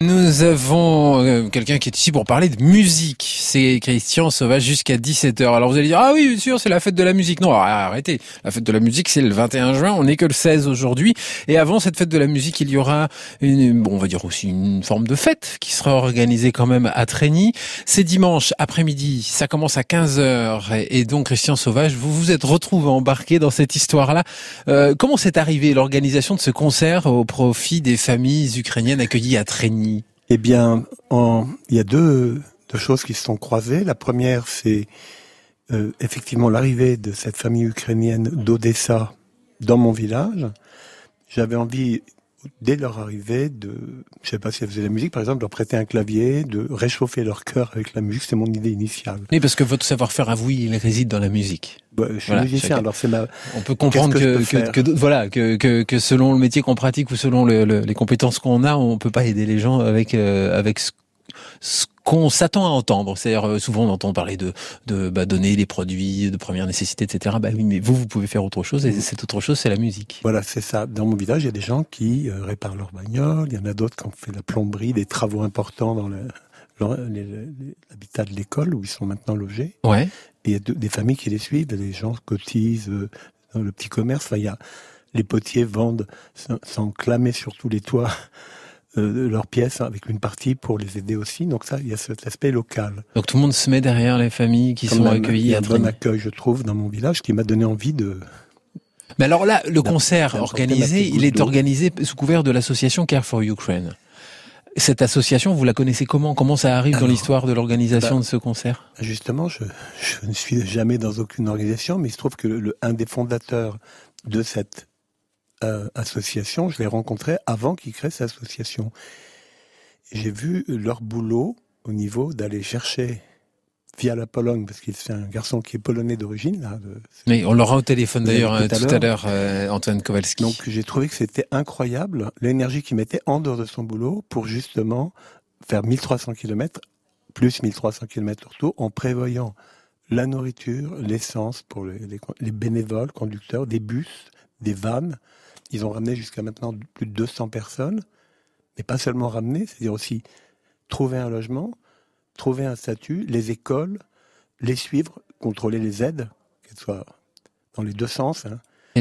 Nous avons euh, quelqu'un qui est ici pour parler de musique. C'est Christian Sauvage jusqu'à 17h. Alors vous allez dire, ah oui, bien sûr, c'est la fête de la musique. Non, arrêtez. La fête de la musique, c'est le 21 juin. On n'est que le 16 aujourd'hui. Et avant cette fête de la musique, il y aura une, bon, on va dire aussi une forme de fête qui sera organisée quand même à Trény. C'est dimanche après-midi. Ça commence à 15h. Et donc, Christian Sauvage, vous vous êtes retrouvé embarqué dans cette histoire-là. Euh, comment c'est arrivé l'organisation de ce concert au profit des familles ukrainiennes accueillies à Trény? Eh bien, il y a deux, choses qui se sont croisées. La première, c'est euh, effectivement l'arrivée de cette famille ukrainienne d'Odessa dans mon village. J'avais envie, dès leur arrivée, de, je sais pas si elles faisaient la musique, par exemple, leur prêter un clavier, de réchauffer leur cœur avec la musique. C'est mon idée initiale. Oui, parce que votre savoir-faire à vous, il réside dans la musique. je suis musicien, alors c'est ma. On peut comprendre que, voilà que, que, selon le métier qu'on pratique ou selon les compétences qu'on a, on peut pas aider les gens avec euh, avec ce, qu'on s'attend à entendre. C'est-à-dire euh, souvent on entend parler de de bah, donner les produits de première nécessité, etc. Bah oui, mais vous vous pouvez faire autre chose et mmh. cette autre chose c'est la musique. Voilà, c'est ça. Dans mon village, il y a des gens qui euh, réparent leur bagnole. Il y en a d'autres qui ont fait la plomberie, des travaux importants dans l'habitat de l'école où ils sont maintenant logés. Ouais. Et il y a des familles qui les suivent. Les gens cotisent euh, dans le petit commerce. Enfin, il y a les potiers vendent sans clamer sur tous les toits euh, leurs pièces avec une partie pour les aider aussi. Donc ça, il y a cet aspect local. Donc tout le monde se met derrière les familles qui sont accueillies. Il y a un bon accueil, je trouve, dans mon village, qui m'a donné envie de. Mais alors là, le concert organisé, il est organisé sous couvert de l'association Care for Ukraine. Cette association, vous la connaissez comment? Comment ça arrive dans l'histoire de l'organisation bah, de ce concert? Justement, je, je, ne suis jamais dans aucune organisation, mais il se trouve que le, un des fondateurs de cette euh, association, je l'ai rencontré avant qu'ils créent cette association. J'ai vu leur boulot au niveau d'aller chercher via la Pologne, parce qu'il c'est un garçon qui est polonais d'origine. Là, Mais on l'aura au téléphone d'ailleurs euh, tout à l'heure, euh, Antoine Kowalski. Donc j'ai trouvé que c'était incroyable l'énergie qu'il mettait en dehors de son boulot pour justement faire 1300 km, plus 1300 km retour, en prévoyant la nourriture, l'essence pour les, les, bénévoles, conducteurs, des bus, des vannes, ils ont ramené jusqu'à maintenant plus de 200 personnes, mais pas seulement ramener, c'est-à-dire aussi trouver un logement, trouver un statut, les écoles, les suivre, contrôler les aides, qu'elles soient dans les deux sens. Hein. Et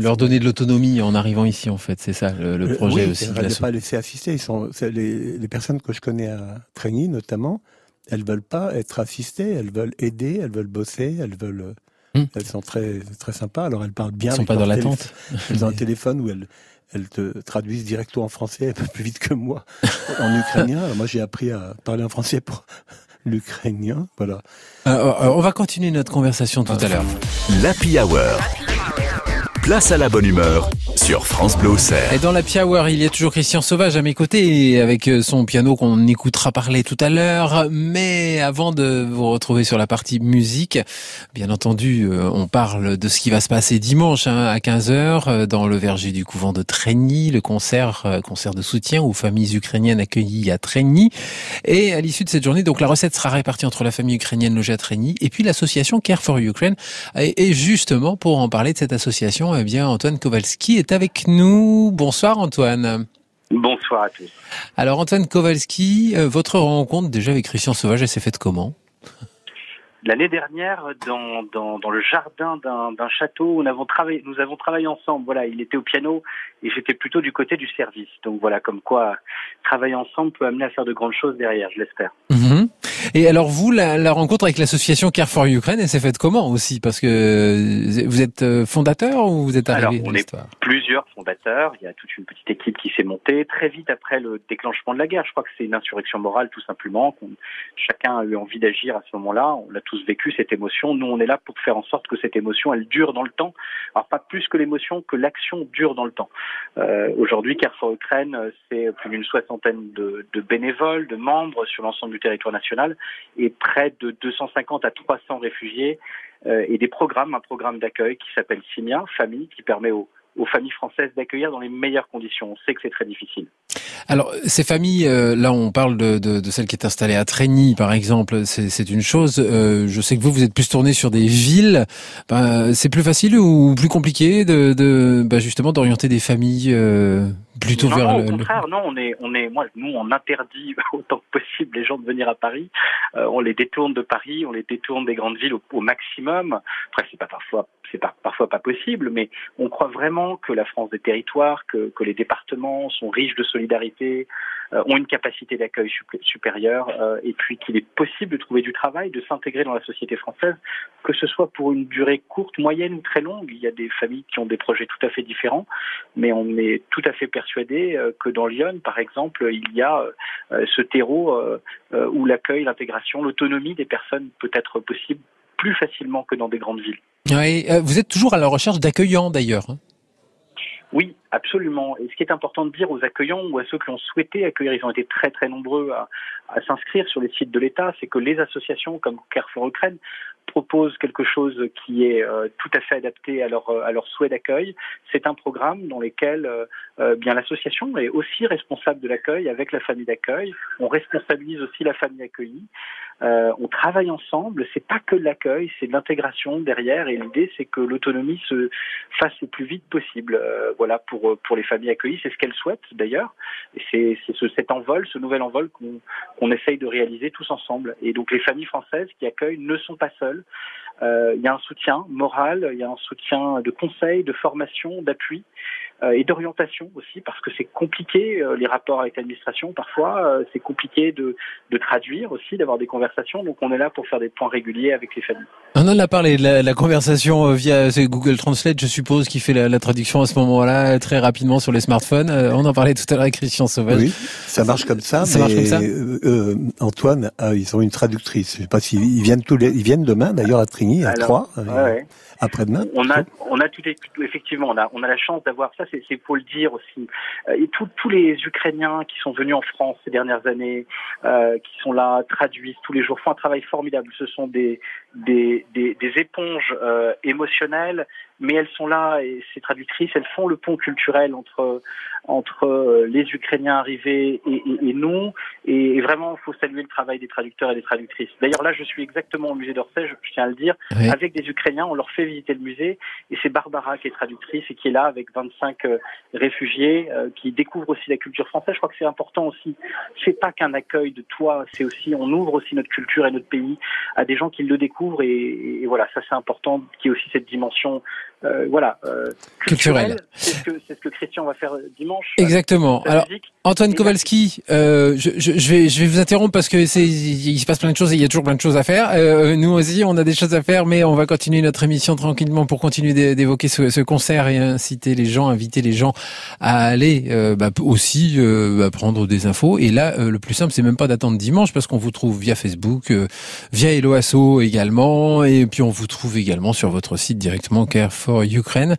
leur donner de l'autonomie en arrivant ici, en fait, c'est ça le, euh, projet aussi. Ne pas laisser assister. Ils sont, les, personnes que je connais à Trégny, notamment, elles veulent pas être assistées, elles veulent aider, elles veulent bosser, elles veulent Hmm. Elles sont très très sympas. Alors elles parlent bien. Elles sont pas dans l'attente. Elles ont un téléphone où elles elles te traduisent directement en français un peu plus vite que moi en ukrainien. moi j'ai appris à parler en français pour l'ukrainien. Voilà. Euh, euh, on va continuer notre conversation tout à l'heure. L'Happy Hour. Place à la bonne humeur sur France Bleu Et dans la Hour, il y a toujours Christian Sauvage à mes côtés avec euh, son piano qu'on écoutera parler tout à l'heure. Mais avant de vous retrouver sur la partie musique, bien entendu, euh, on parle de ce qui va se passer dimanche hein, à 15h euh, dans le verger du couvent de Trégny, le concert concert de soutien aux familles ukrainiennes accueillies à Trégny. Et à l'issue de cette journée, donc la recette sera répartie entre la famille ukrainienne logée à Trégny et puis l'association Care for Ukraine. Et justement, pour en parler de cette association, eh bien, Antoine Kowalski est avec nous. Bonsoir, Antoine. Bonsoir à tous. Alors, Antoine Kowalski, euh, votre rencontre déjà avec Christian Sauvage, elle s'est faite comment? L'année dernière, dans, dans, dans, le jardin d'un château, nous avons, travaillé, nous avons travaillé ensemble. Voilà, il était au piano et j'étais plutôt du côté du service. Donc voilà, comme quoi travailler ensemble peut amener à faire de grandes choses derrière, je l'espère. Mhm. Et alors vous, la, la rencontre avec l'association Care for Ukraine, elle s'est faite comment aussi? Parce que vous êtes euh, fondateur ou vous êtes arrivé alors, on est plusieurs fondateurs. Il y a toute une petite équipe qui s'est montée très vite après le déclenchement de la guerre. Je crois que c'est une insurrection morale tout simplement. Chacun a eu envie d'agir à ce moment-là. On l'a tous vécu cette émotion. Nous, on est là pour faire en sorte que cette émotion, elle dure dans le temps. Alors pas plus que l'émotion, que l'action dure dans le temps. Euh, Aujourd'hui, Care for Ukraine, c'est plus d'une soixantaine de, de bénévoles, de membres sur l'ensemble du territoire national et près de 250 à 300 réfugiés euh, et des programmes, un programme d'accueil qui s'appelle Simia, Famille, qui permet aux, familles françaises d'accueillir dans les meilleures conditions. On sait que c'est très difficile. Alors, ces familles, euh, là, on parle de, de, de, celle qui est installée à Trégny, par exemple, c'est une chose. Euh, je sais que vous, vous êtes plus tourné sur des villes. Ben, c'est plus facile ou plus compliqué de, bah, justement d'orienter des familles plutôt non, vers non, le, au contraire, non, on est, on est, moi, nous, on interdit autant que possible les gens de venir à Paris. Euh, on les détourne de Paris, on les détourne des grandes villes au, au maximum. Après, c'est pas parfois, c'est pas parfois pas possible, mais on croit vraiment que la France des territoires, que, que les départements sont riches de solidarité, ont une capacité d'accueil sup- supérieure, euh, et puis qu'il est possible de trouver du travail, de s'intégrer dans la société française, que ce soit pour une durée courte, moyenne ou très longue. Il y a des familles qui ont des projets tout à fait différents mais on est tout à fait persuadé euh, que dans Lyon, par exemple, il y a euh, ce terreau euh, euh, où l'accueil, l'intégration, l'autonomie des personnes peut être possible plus facilement que dans des grandes villes. Euh, vous êtes toujours à la recherche d'accueillants d'ailleurs. Oui, absolument. Et ce qui est important de dire aux accueillants ou à ceux qui ont souhaité accueillir, ils ont été très très nombreux à, à s'inscrire sur les sites de l'État, c'est que les associations comme Carrefour Ukraine proposent quelque chose qui est euh, tout à fait adapté à leur, souhait d'accueil. C'est un programme dans lequel euh, euh, l'association est aussi responsable de l'accueil avec la famille d'accueil. On responsabilise aussi la famille accueillie. On travaille ensemble. C'est pas que de l'accueil, c'est de l'intégration derrière. Et l'idée, c'est que l'autonomie se fasse le plus vite possible. Voilà pour pour les familles accueillies, c'est ce qu'elles souhaitent d'ailleurs. C'est c'est ce, cet envol, ce nouvel envol qu'on essaye de réaliser tous ensemble. Et donc les familles françaises qui accueillent ne sont pas seules. Euh, il y a un soutien moral, il y a un soutien de conseil, de formation, d'appui et d'orientation aussi, parce que c'est compliqué euh, les rapports avec l'administration. Parfois, euh, c'est compliqué de, de traduire aussi, d'avoir des conversations. Donc on est là pour faire des points réguliers avec les familles. On en a parlé de la, la conversation euh, via c'est Google Translate, je suppose, qui fait la, la traduction à ce moment-là très rapidement sur les smartphones. Euh, on en parlait tout à l'heure avec Christian Sauvage. Oui, ça marche comme ça. Ça mais marche comme ça euh, euh, Antoine, ah, ils ont une traductrice. Je sais pas s'ils ils viennent tous les, ils viennent demain d'ailleurs à Trigny, à Alors, Troyes, euh, Ouais, ouais. Après-demain. On a, on a tout, effectivement, on a, on a la chance d'avoir ça. C'est, faut le dire aussi. Euh, Et tous, tous les Ukrainiens qui sont venus en France ces dernières années, euh, qui sont là, traduisent tous les jours, font un travail formidable. Ce sont des, des, des, des éponges euh, émotionnelles, mais elles sont là et ces traductrices, elles font le pont culturel entre entre euh, les Ukrainiens arrivés et, et, et nous. Et, et vraiment, il faut saluer le travail des traducteurs et des traductrices. D'ailleurs, là, je suis exactement au musée d'Orsay, je, je tiens à le dire, Oui. avec des Ukrainiens. On leur fait visiter le musée et c'est Barbara qui est traductrice et qui est là avec 25 euh, réfugiés euh, qui découvrent aussi la culture française. Je crois que c'est important aussi. C'est pas qu'un accueil de toi, c'est aussi on ouvre aussi notre culture et notre pays à des gens qui le découvrent et, et voilà, ça c'est important qu'il y ait aussi cette dimension euh, voilà euh, culturelle. C'est ce ce que Christian va faire dimanche. Exactement. La Alors. Antoine Kowalski, euh, je, je, je vais je vais vous interrompre parce que c'est il se passe plein de choses et il y a toujours plein de choses à faire. Euh, nous aussi, on a des choses à faire, mais on va continuer notre émission tranquillement pour continuer d'é- d'évoquer ce, ce concert et inciter les gens, inviter les gens à aller euh, bah, aussi euh, bah, prendre des infos. Et là, euh, le plus simple, c'est même pas d'attendre dimanche parce qu'on vous trouve via Facebook, euh, via Eloasso également, et puis on vous trouve également sur votre site directement Care for Ukraine.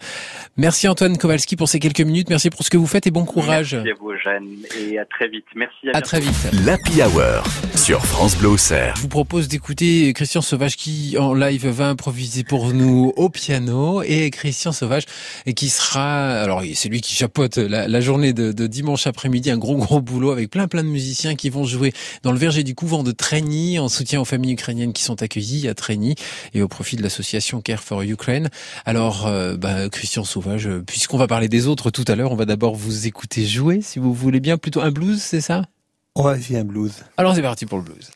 Merci Antoine Kowalski pour ces quelques minutes. Merci pour ce que vous faites et bon courage. Merci à vous, Eugène, et à très vite. Merci. À, À très vite. L'Happy Hour sur France Bleu Auxerre. Je vous propose d'écouter Christian Sauvage qui en live va improviser pour nous au piano et Christian Sauvage et qui sera alors c'est lui qui chapeaute la, la journée de, de dimanche après-midi un gros gros boulot avec plein plein de musiciens qui vont jouer dans le verger du couvent de Treni en soutien aux familles ukrainiennes qui sont accueillies à Treni et au profit de l'association Care for Ukraine. Alors euh, bah, Christian Sauvage euh, puisqu'on va parler des autres tout à l'heure, on va d'abord vous écouter jouer si vous voulez bien plutôt un blues, c'est ça? On va essayer un blues. Alors c'est parti pour le blues.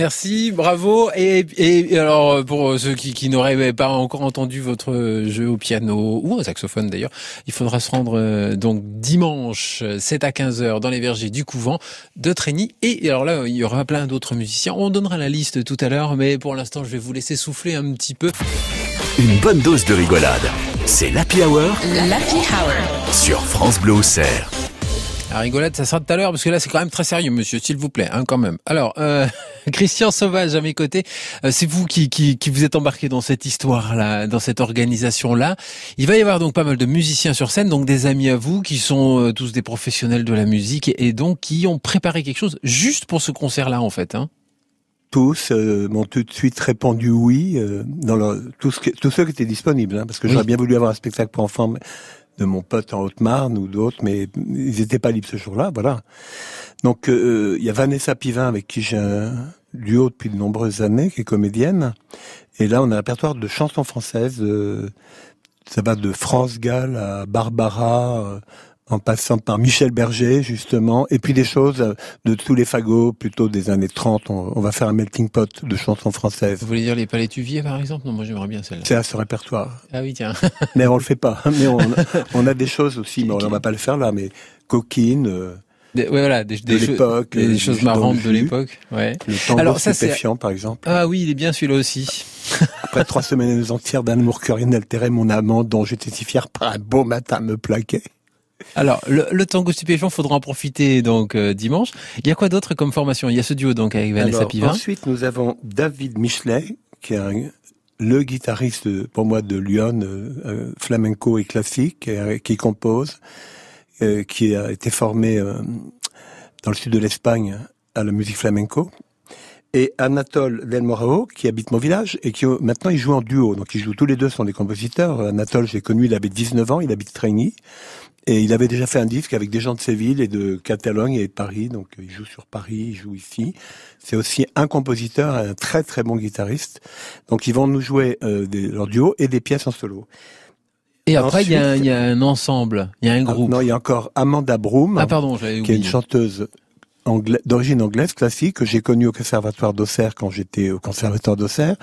Merci, bravo. Et, et, et alors pour ceux qui, qui n'auraient pas encore entendu votre jeu au piano ou au saxophone d'ailleurs, il faudra se rendre euh, donc dimanche 7 à 15 heures dans les vergers du couvent de Trény. Et alors là, il y aura plein d'autres musiciens. On donnera la liste tout à l'heure, mais pour l'instant, je vais vous laisser souffler un petit peu. Une bonne dose de rigolade C'est l'Happy Hour L'Happy Hour. sur France Bleu Auxerre. La rigolade, ça sera tout à l'heure, parce que là, c'est quand même très sérieux, monsieur, s'il vous plaît, hein, quand même. Alors, euh, Christian Sauvage, à mes côtés, euh, c'est vous qui, qui, qui vous êtes embarqué dans cette histoire-là, dans cette organisation-là. Il va y avoir donc pas mal de musiciens sur scène, donc des amis à vous, qui sont euh, tous des professionnels de la musique, et, et donc qui ont préparé quelque chose juste pour ce concert-là, en fait. Hein. tous euh, m'ont tout de suite répondu oui euh, dans leur, tout ce que- tous ceux qui étaient disponibles, hein, parce que Oui. j'aurais bien voulu avoir un spectacle pour enfants mais- de mon pote en Haute-Marne ou d'autres, mais ils n'étaient pas libres ce jour-là, voilà. Donc euh, il y a Vanessa Pivin avec qui j'ai un duo depuis de nombreuses années, qui est comédienne, et là on a un répertoire de chansons françaises. euh, ça va de France Gall à Barbara, euh, en passant par Michel Berger, justement, et puis des choses euh, de tous les fagots, plutôt des années 30. On, on va faire un melting pot de chansons françaises. Vous voulez dire les palétuviers, par exemple? Non, moi j'aimerais bien celle-là. C'est à ce répertoire. Ah oui, tiens. Mais on le fait pas. Mais on, on a des choses aussi, mais on va pas le faire là, mais coquine, euh, Des, ouais, voilà, des, de des, cho- l'époque. des euh, choses marrantes de l'époque. Ouais. Le tango Alors, ça, stupéfiant, par exemple. Ah oui, il est bien celui-là aussi. Après trois semaines entières d'un amour que rien n'altérait mon amant, dont j'étais si fier par un beau matin me plaquait. Alors, le, le tango stupéfiant, faudra en profiter donc euh, dimanche. Il y a quoi d'autre comme formation? Il y a ce duo donc avec Vanessa Alors, Pivin. Ensuite, nous avons David Michelet, qui est un- le guitariste pour moi de Lyon, euh, euh, flamenco et classique, euh, qui compose, qui a été formé dans le sud de l'Espagne à la musique flamenco. Et Anatole Del Morao, qui habite mon village et qui maintenant il joue en duo. Donc ils jouent tous les deux sont des compositeurs. Anatole, j'ai connu, il avait 19 ans, il habite Trégny. Et il avait déjà fait un disque avec des gens de Séville et de Catalogne et de Paris. Donc il joue sur Paris, il joue ici. C'est aussi un compositeur, un très très bon guitariste. Donc ils vont nous jouer euh, des, leur duo et des pièces en solo. Et après, il y, a, ensuite- il y a un ensemble, il y a un Ah, groupe. non, il y a encore Amanda Broom, Ah pardon, qui est une chanteuse d'origine anglaise classique que j'ai connue au conservatoire d'Auxerre quand j'étais au conservatoire d'Auxerre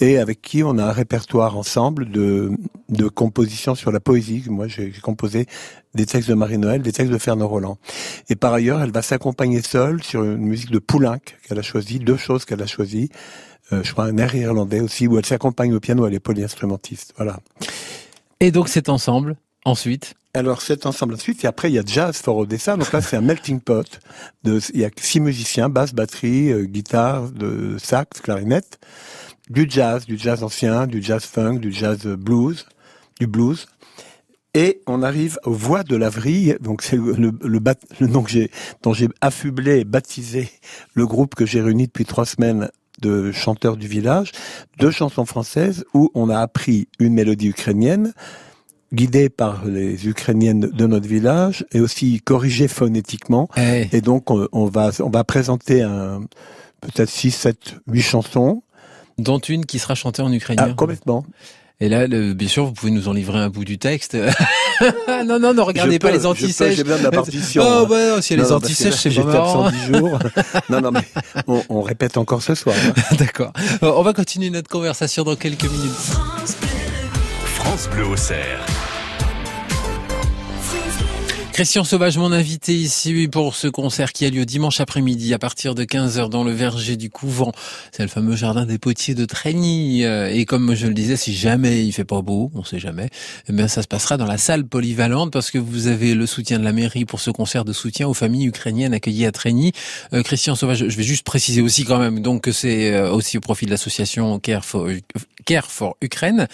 et avec qui on a un répertoire ensemble de, de compositions sur la poésie. Moi, j'ai composé des textes de Marie-Noël, des textes de Fernand Roland. Et par ailleurs, elle va s'accompagner seule sur une musique de Poulenc qu'elle a choisi, deux choses qu'elle a choisies. Euh, je crois un air irlandais aussi, où elle s'accompagne au piano, elle est polyinstrumentiste. Voilà. Et donc cet ensemble, ensuite. Alors cet ensemble ensuite, et après il y a Jazz for Odessa, donc là c'est un melting pot. De, il y a six musiciens, basse, batterie, euh, guitare, sax, clarinette, du jazz, du jazz ancien, du jazz funk, du jazz blues, du blues. Et on arrive aux Voix de la Vrille, donc c'est le, le, le, bat- le nom que j'ai, dont j'ai affublé et baptisé le groupe que j'ai réuni depuis trois semaines de chanteurs du village, deux chansons françaises où on a appris une mélodie ukrainienne, guidée par les Ukrainiennes de notre village et aussi corrigée phonétiquement. Eh, Et donc on, on va on va présenter un peut-être 6, 7, 8 chansons. dont une qui sera chantée en ukrainien. Ah, complètement. Et là, le- bien sûr, vous pouvez nous en livrer un bout du texte. non, non, ne regardez Je pas peux, les antisèches. J'ai besoin de la partition. Oh, bah, non, si il y a Non, les antisèches, c'est pas marrant. absent 10 jours. non, non, mais on, on répète encore ce soir. hein. D'accord. On va continuer notre conversation dans quelques minutes. France Bleu Auxerre. Christian Sauvage, mon invité ici pour ce concert qui a lieu dimanche après-midi à partir de 15h dans le verger du couvent. C'est le fameux jardin des potiers de Trégny. Euh, Et comme je le disais, si jamais il fait pas beau, on sait jamais, eh ça se passera dans la salle polyvalente parce que vous avez le soutien de la mairie pour ce concert de soutien aux familles ukrainiennes accueillies à Trégny. Euh, Christian Sauvage, je vais juste préciser aussi quand même donc que c'est euh, aussi au profit de l'association Care for, Care for Ukraine.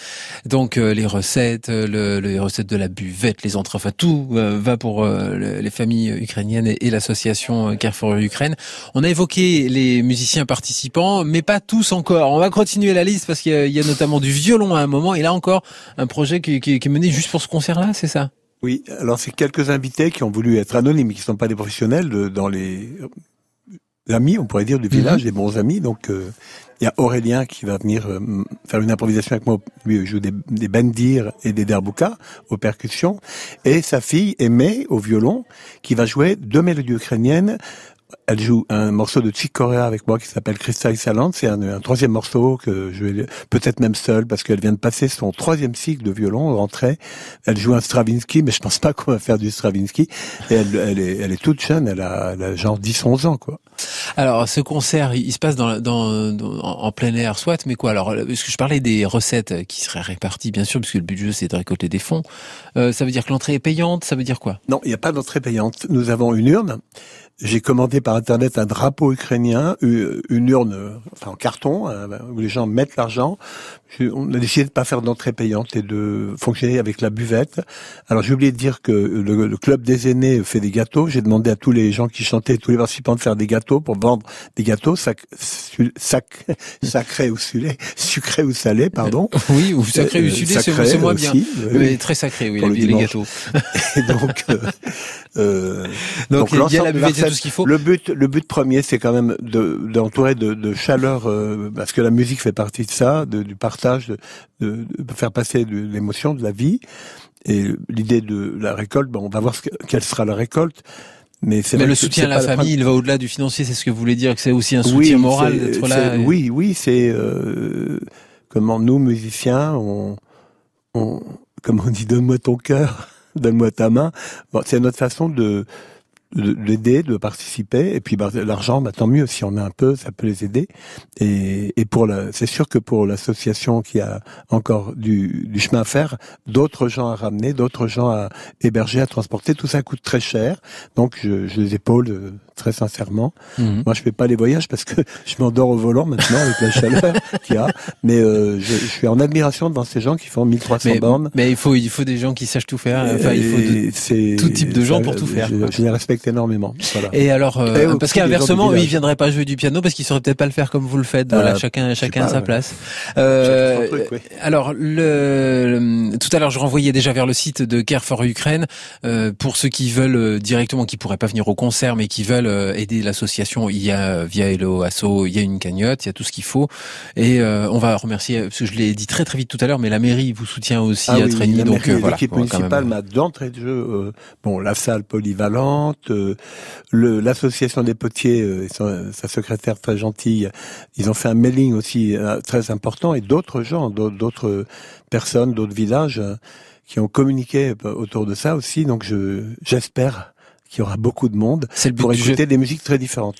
Donc euh, les recettes, euh, le, les recettes de la buvette, les entrées, enfin tout euh, va pour euh, le- les familles ukrainiennes et, l'association euh, Care for Ukraine. On a évoqué les musiciens participants, mais pas tous encore. On va continuer la liste parce qu'il y y a notamment du violon à un moment et là encore un projet qui, qui- qui est mené juste pour ce concert-là, c'est ça? Oui, alors c'est quelques invités qui ont voulu être anonymes, qui ne sont pas des professionnels de- dans les amis, on pourrait dire, du village, des bons amis. Donc euh, il y a Aurélien qui va venir euh, faire une improvisation avec moi. Lui il joue des, des bandirs et des derboukas aux percussions, et sa fille Aimée au violon qui va jouer deux mélodies ukrainiennes elle joue un morceau de Chick Corea avec moi qui s'appelle Crystal Excellent. C'est un, un, troisième morceau que je vais peut-être même seul parce qu'elle vient de passer son troisième cycle de violon rentrée. Elle joue un Stravinsky, mais je pense pas qu'on va faire du Stravinsky. Et elle, elle, est, elle est toute jeune, elle a, elle a genre 10-11 ans, quoi. Alors, ce concert, il se passe dans, dans, dans, en plein air, soit, mais quoi? Alors, parce que je parlais des recettes qui seraient réparties, bien sûr, puisque le but du jeu, c'est de récolter des fonds. Euh, ça veut dire que l'entrée est payante Ça veut dire quoi? Non, il n'y a pas d'entrée payante. Nous avons une urne j'ai commandé par internet un drapeau ukrainien, une urne, enfin en carton, hein, où les gens mettent l'argent. On a décidé de pas faire d'entrée payante et de fonctionner avec la buvette. Alors j'ai oublié de dire que le, club des aînés fait des gâteaux. J'ai demandé à tous les gens qui chantaient, tous les participants de faire des gâteaux pour vendre des gâteaux sac, sac, sacrés ou salés, sucrés ou salés, pardon. Oui, ou sacrés ou euh, salés, c'est moins bien. Mais très sacré, oui, les, gâteaux. et donc, euh, euh, donc, donc il y a la buvette tout ce qu'il faut. Le but, le but premier, c'est quand même d'entourer de, de, de, chaleur, euh, parce que la musique fait partie de ça, de, du partage, de, de, faire passer de l'émotion, de la vie. Et l'idée de la récolte, ben, on va voir ce quelle sera la récolte. Mais, mais le soutien à la famille, il va au-delà du financier, c'est ce que vous voulez dire, que c'est aussi un soutien moral d'être là. Oui, oui, c'est euh, comment nous musiciens, on, on, comme on dit, donne-moi ton cœur, donne-moi ta main. Bon, c'est notre façon de l'aider, de participer. Et puis bah, l'argent, bah, tant mieux si on a un peu, ça peut les aider. Et, et pour la, c'est sûr que pour l'association qui a encore du, du chemin à faire, d'autres gens à ramener, d'autres gens à héberger, à transporter, tout ça coûte très cher. Donc je, je les épaule euh, très sincèrement. Mhm. Moi, je fais pas les voyages parce que je m'endors au volant maintenant avec la chaleur qu'il y a. Mais euh, je, je, suis en admiration devant ces gens qui font 1300 bornes. Mais il faut, il faut des gens qui sachent tout faire. Enfin, il faut tout type de gens pour tout faire. Je, je les respecte énormément. Voilà. Et alors, euh, parce qu'inversement, eux, ils viendraient pas jouer du piano parce qu'ils sauraient peut-être pas le faire comme vous le faites. Voilà, euh, chacun, chacun à sa place. Euh, Alors, le, tout à l'heure, je renvoyais déjà vers le site de Care for Ukraine euh, pour ceux qui veulent directement, qui pourraient pas venir au concert, mais qui veulent aider l'association. Il y a via Hello Asso, il y a une cagnotte, il y a tout ce qu'il faut. Et on va remercier, parce que je l'ai dit très très vite tout à l'heure, mais la mairie vous soutient aussi ah à oui, donc voilà. L'équipe municipale m'a d'entrée de jeu, bon, la salle polyvalente l'association des potiers, euh, sa secrétaire très gentille, ils ont fait un mailing aussi euh, très important et d'autres gens, d'autres personnes, d'autres villages euh, qui ont communiqué autour de ça aussi. Donc je j'espère qu'il y aura beaucoup de monde pour écouter des musiques très différentes.